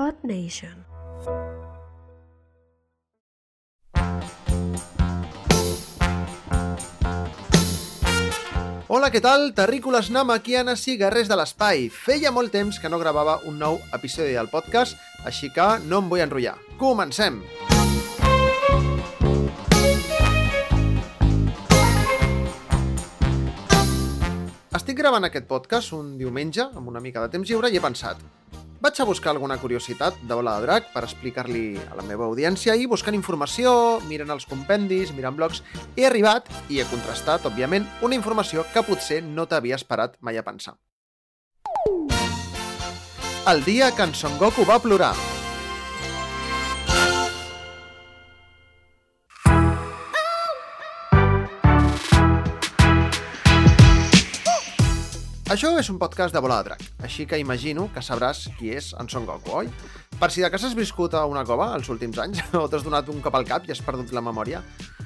Earth Nation. Hola, què tal? Terrícoles namaquianes i guerrers de l'espai. Feia molt temps que no gravava un nou episodi del podcast, així que no em vull enrotllar. Comencem! Estic gravant aquest podcast un diumenge, amb una mica de temps lliure, i he pensat vaig a buscar alguna curiositat de Bola de Drac per explicar-li a la meva audiència i buscant informació, mirant els compendis, mirant blogs, he arribat i he contrastat, òbviament, una informació que potser no t'havia esperat mai a pensar. El dia que en Son Goku va plorar. Això és un podcast de Bola de Drac, així que imagino que sabràs qui és en Son Goku, oi? Per si de cas has viscut a una cova els últims anys o t'has donat un cop al cap i has perdut la memòria.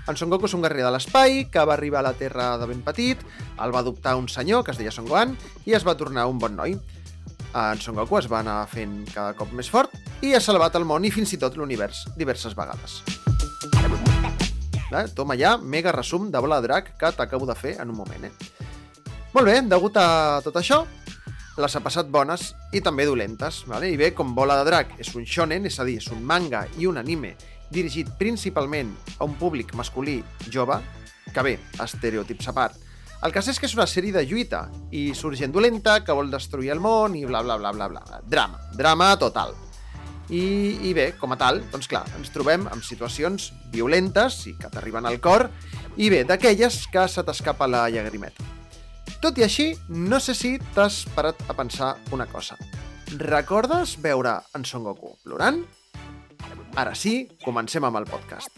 En Son Goku és un guerrer de l'espai que va arribar a la Terra de ben petit, el va adoptar un senyor que es deia Son Gohan i es va tornar un bon noi. En Son Goku es va anar fent cada cop més fort i ha salvat el món i fins i tot l'univers diverses vegades. Eh? Toma ja, mega resum de Bola de Drac que t'acabo de fer en un moment, eh? Molt bé, degut a tot això, les ha passat bones i també dolentes. Vale? I bé, com Bola de Drac és un shonen, és a dir, és un manga i un anime dirigit principalment a un públic masculí jove, que bé, estereotips a part, el cas és que és una sèrie de lluita i surt gent dolenta que vol destruir el món i bla bla bla bla bla. Drama, drama total. I, I bé, com a tal, doncs clar, ens trobem amb situacions violentes i que t'arriben al cor i bé, d'aquelles que se t'escapa la llagrimeta. Tot i així, no sé si t'has parat a pensar una cosa. Recordes veure en Son Goku plorant? Ara sí, comencem amb el podcast.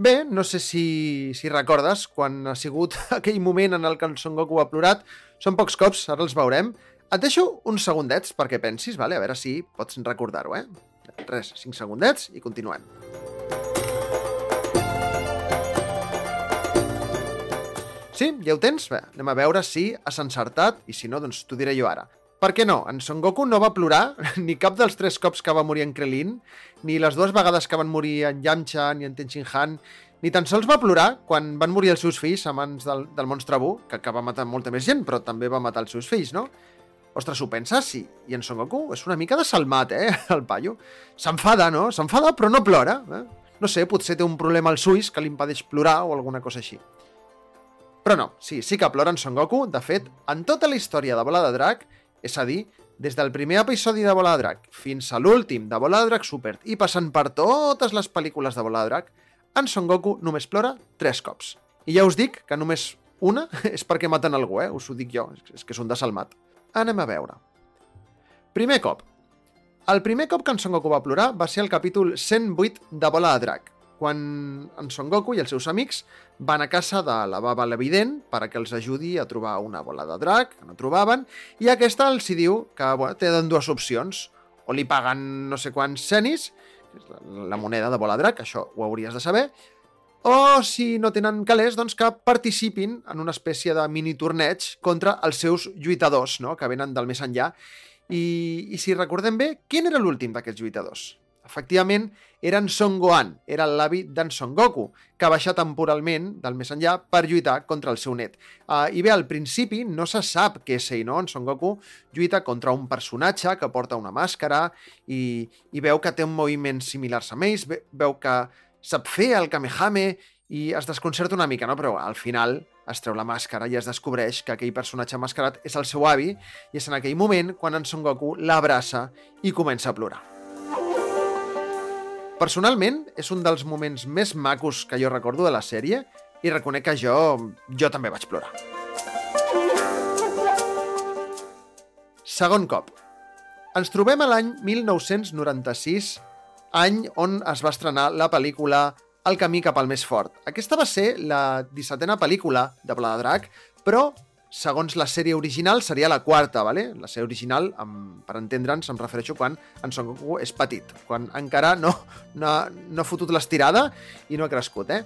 Bé, no sé si, si recordes quan ha sigut aquell moment en el que en Son Goku ha plorat. Són pocs cops, ara els veurem. Et deixo uns segundets perquè pensis, vale? a veure si pots recordar-ho, eh? Res, 5 segundets i continuem. Sí, ja ho tens? Bé, anem a veure si has encertat i si no, doncs t'ho diré jo ara. Per què no? En Son Goku no va plorar ni cap dels tres cops que va morir en Krillin, ni les dues vegades que van morir en Yamcha ni en Tenshin Han, ni tan sols va plorar quan van morir els seus fills a mans del, del monstre Bu, que, que va matar molta més gent, però també va matar els seus fills, no? Ostres, ho penses? Sí. I en Son Goku és una mica de salmat, eh, el paio. S'enfada, no? S'enfada, però no plora. Eh? No sé, potser té un problema als ulls que li impedeix plorar o alguna cosa així. Però no, sí, sí que plora en Son Goku. De fet, en tota la història de Bola de Drac, és a dir, des del primer episodi de Bola de Drac fins a l'últim de Bola de Drac Super i passant per totes les pel·lícules de Bola de Drac, en Son Goku només plora tres cops. I ja us dic que només una és perquè maten algú, eh? Us ho dic jo, és que és un desalmat. Anem a veure. Primer cop. El primer cop que en Son Goku va plorar va ser el capítol 108 de Bola de Drac, quan en Son Goku i els seus amics van a casa de la baba l'evident per a que els ajudi a trobar una bola de drac, que no trobaven, i aquesta els hi diu que bueno, tenen dues opcions. O li paguen no sé quants cenis, la moneda de bola drac, això ho hauries de saber, o si no tenen calés, doncs que participin en una espècie de mini torneig contra els seus lluitadors, no? que venen del més enllà. I, i si recordem bé, quin era l'últim d'aquests lluitadors? Efectivament, era en Son Gohan, era l'avi d'en Son Goku, que baixa temporalment del més enllà per lluitar contra el seu net. Uh, I bé, al principi no se sap què és ell, no? En Son Goku lluita contra un personatge que porta una màscara i, i veu que té un moviment similars a ells, veu que sap fer el Kamehame i es desconcerta una mica, no? Però al final es treu la màscara i es descobreix que aquell personatge mascarat és el seu avi i és en aquell moment quan en Son Goku l'abraça i comença a plorar. Personalment, és un dels moments més macos que jo recordo de la sèrie i reconec que jo, jo també vaig plorar. Segon cop. Ens trobem a l'any 1996 any on es va estrenar la pel·lícula El camí cap al més fort. Aquesta va ser la 17a pel·lícula de Pla de Drac, però segons la sèrie original seria la quarta, ¿vale? La sèrie original, amb, per entendre'ns, em refereixo quan en Son Goku és petit, quan encara no, no, no ha fotut l'estirada i no ha crescut, eh?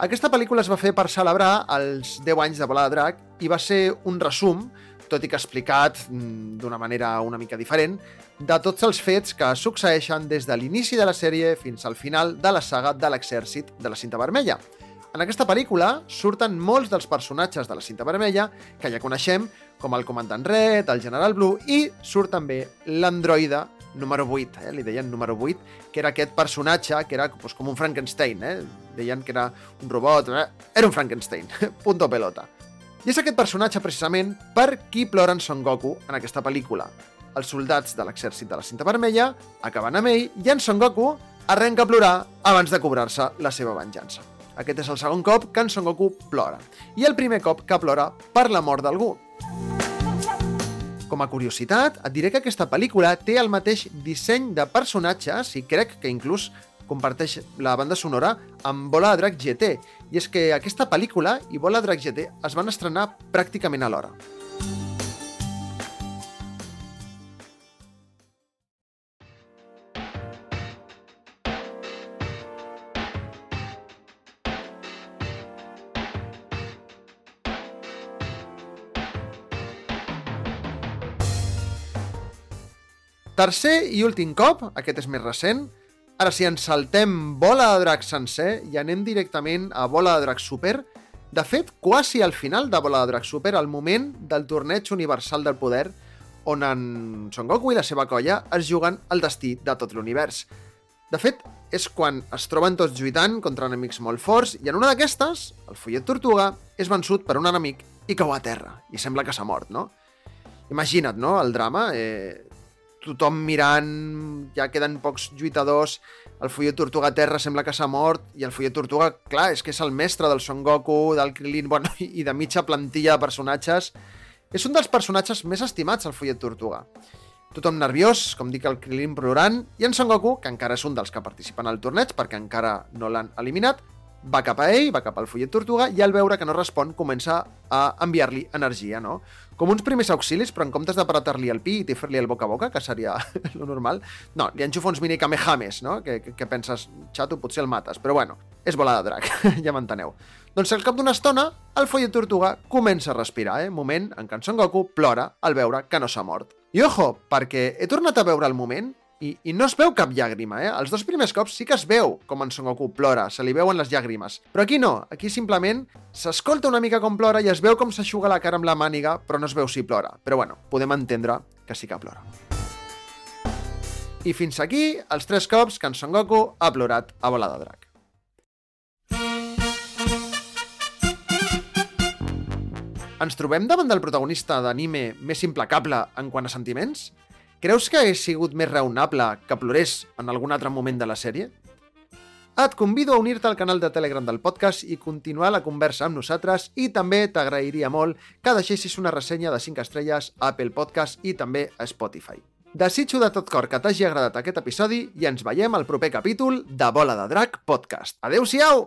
Aquesta pel·lícula es va fer per celebrar els 10 anys de Bola de Drac i va ser un resum, tot i que explicat mm, d'una manera una mica diferent, de tots els fets que succeeixen des de l'inici de la sèrie fins al final de la saga de l'exèrcit de la cinta vermella. En aquesta pel·lícula surten molts dels personatges de la cinta vermella que ja coneixem, com el comandant Red, el general Blue, i surt també l'androide número 8, eh? li deien número 8, que era aquest personatge que era doncs, com un Frankenstein, eh? deien que era un robot, eh? era un Frankenstein, punto pelota. I és aquest personatge precisament per qui plora en Son Goku en aquesta pel·lícula. Els soldats de l'exèrcit de la cinta vermella acaben amb ell i en Son Goku arrenca a plorar abans de cobrar-se la seva venjança. Aquest és el segon cop que en Son Goku plora. I el primer cop que plora per la mort d'algú. Com a curiositat, et diré que aquesta pel·lícula té el mateix disseny de personatges i crec que inclús comparteix la banda sonora amb Bola Drac GT. I és que aquesta pel·lícula i Bola Drac GT es van estrenar pràcticament alhora. Tercer i últim cop, aquest és més recent, ara si ens saltem Bola de Drac sencer i anem directament a Bola de Drac Super, de fet, quasi al final de Bola de Drac Super, al moment del torneig universal del poder, on en Son Goku i la seva colla es juguen el destí de tot l'univers. De fet, és quan es troben tots lluitant contra enemics molt forts i en una d'aquestes, el Follet Tortuga és vençut per un enemic i cau a terra. I sembla que s'ha mort, no? Imagina't, no?, el drama. Eh, tothom mirant, ja queden pocs lluitadors, el Follet Tortuga Terra sembla que s'ha mort, i el Follet Tortuga, clar, és que és el mestre del Son Goku, del Krillin, bueno, i de mitja plantilla de personatges. És un dels personatges més estimats, el Follet Tortuga. Tothom nerviós, com dic el Krillin plorant, i en Son Goku, que encara és un dels que participen al torneig, perquè encara no l'han eliminat, va cap a ell, va cap al Follet Tortuga, i al veure que no respon, comença a enviar-li energia, no? com uns primers auxilis, però en comptes d'apretar-li el pit i fer-li el boca a boca, que seria lo normal, no, li enxufa uns mini kamehames, no? Que, que, que penses, xato, potser el mates, però bueno, és bola de drac, ja m'enteneu. Doncs al cap d'una estona, el follet tortuga comença a respirar, eh? Moment en què en Son Goku plora al veure que no s'ha mort. I ojo, perquè he tornat a veure el moment i, I no es veu cap llàgrima, eh? Els dos primers cops sí que es veu com en Son Goku plora, se li veuen les llàgrimes. Però aquí no, aquí simplement s'escolta una mica com plora i es veu com s'aixuga la cara amb la màniga, però no es veu si plora. Però bueno, podem entendre que sí que plora. I fins aquí els tres cops que en Son Goku ha plorat a bola de drac. Ens trobem davant del protagonista d'anime més implacable en quant a sentiments? Creus que hagués sigut més raonable que plorés en algun altre moment de la sèrie? Et convido a unir-te al canal de Telegram del podcast i continuar la conversa amb nosaltres i també t'agrairia molt que deixessis una ressenya de 5 estrelles a Apple Podcast i també a Spotify. Desitjo de tot cor que t'hagi agradat aquest episodi i ens veiem al proper capítol de Bola de Drac Podcast. Adeu-siau!